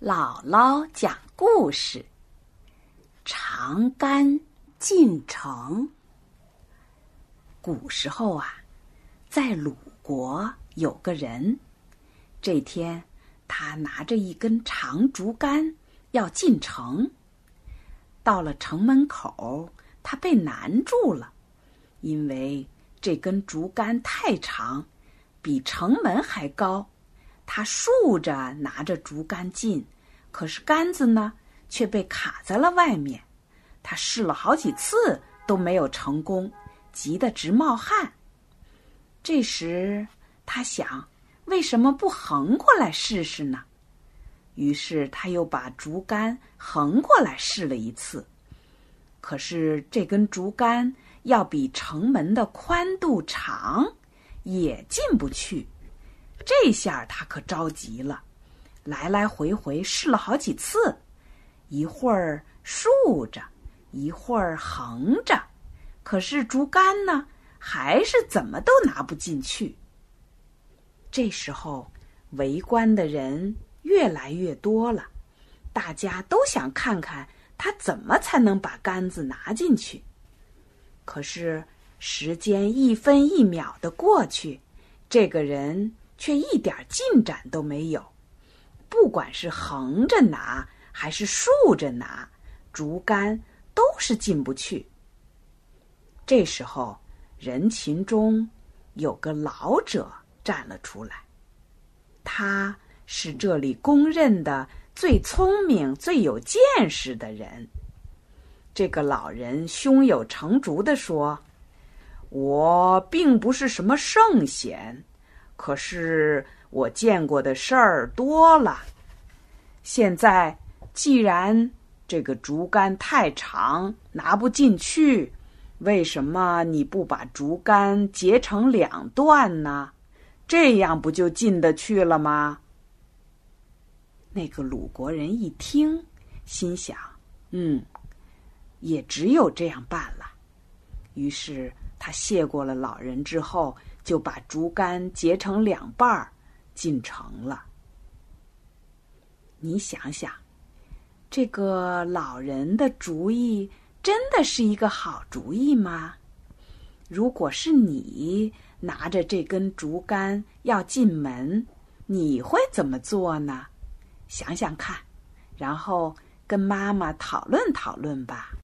姥姥讲故事：长杆进城。古时候啊，在鲁国有个人，这天他拿着一根长竹竿要进城。到了城门口，他被难住了，因为这根竹竿太长，比城门还高。他竖着拿着竹竿进，可是杆子呢却被卡在了外面。他试了好几次都没有成功，急得直冒汗。这时他想，为什么不横过来试试呢？于是他又把竹竿横过来试了一次，可是这根竹竿要比城门的宽度长，也进不去。这下他可着急了，来来回回试了好几次，一会儿竖着，一会儿横着，可是竹竿呢，还是怎么都拿不进去。这时候，围观的人越来越多了，大家都想看看他怎么才能把杆子拿进去。可是时间一分一秒的过去，这个人。却一点进展都没有，不管是横着拿还是竖着拿，竹竿都是进不去。这时候，人群中有个老者站了出来，他是这里公认的最聪明、最有见识的人。这个老人胸有成竹地说：“我并不是什么圣贤。”可是我见过的事儿多了。现在既然这个竹竿太长，拿不进去，为什么你不把竹竿截成两段呢？这样不就进得去了吗？那个鲁国人一听，心想：“嗯，也只有这样办了。”于是他谢过了老人之后。就把竹竿截成两半儿，进城了。你想想，这个老人的主意真的是一个好主意吗？如果是你拿着这根竹竿要进门，你会怎么做呢？想想看，然后跟妈妈讨论讨论吧。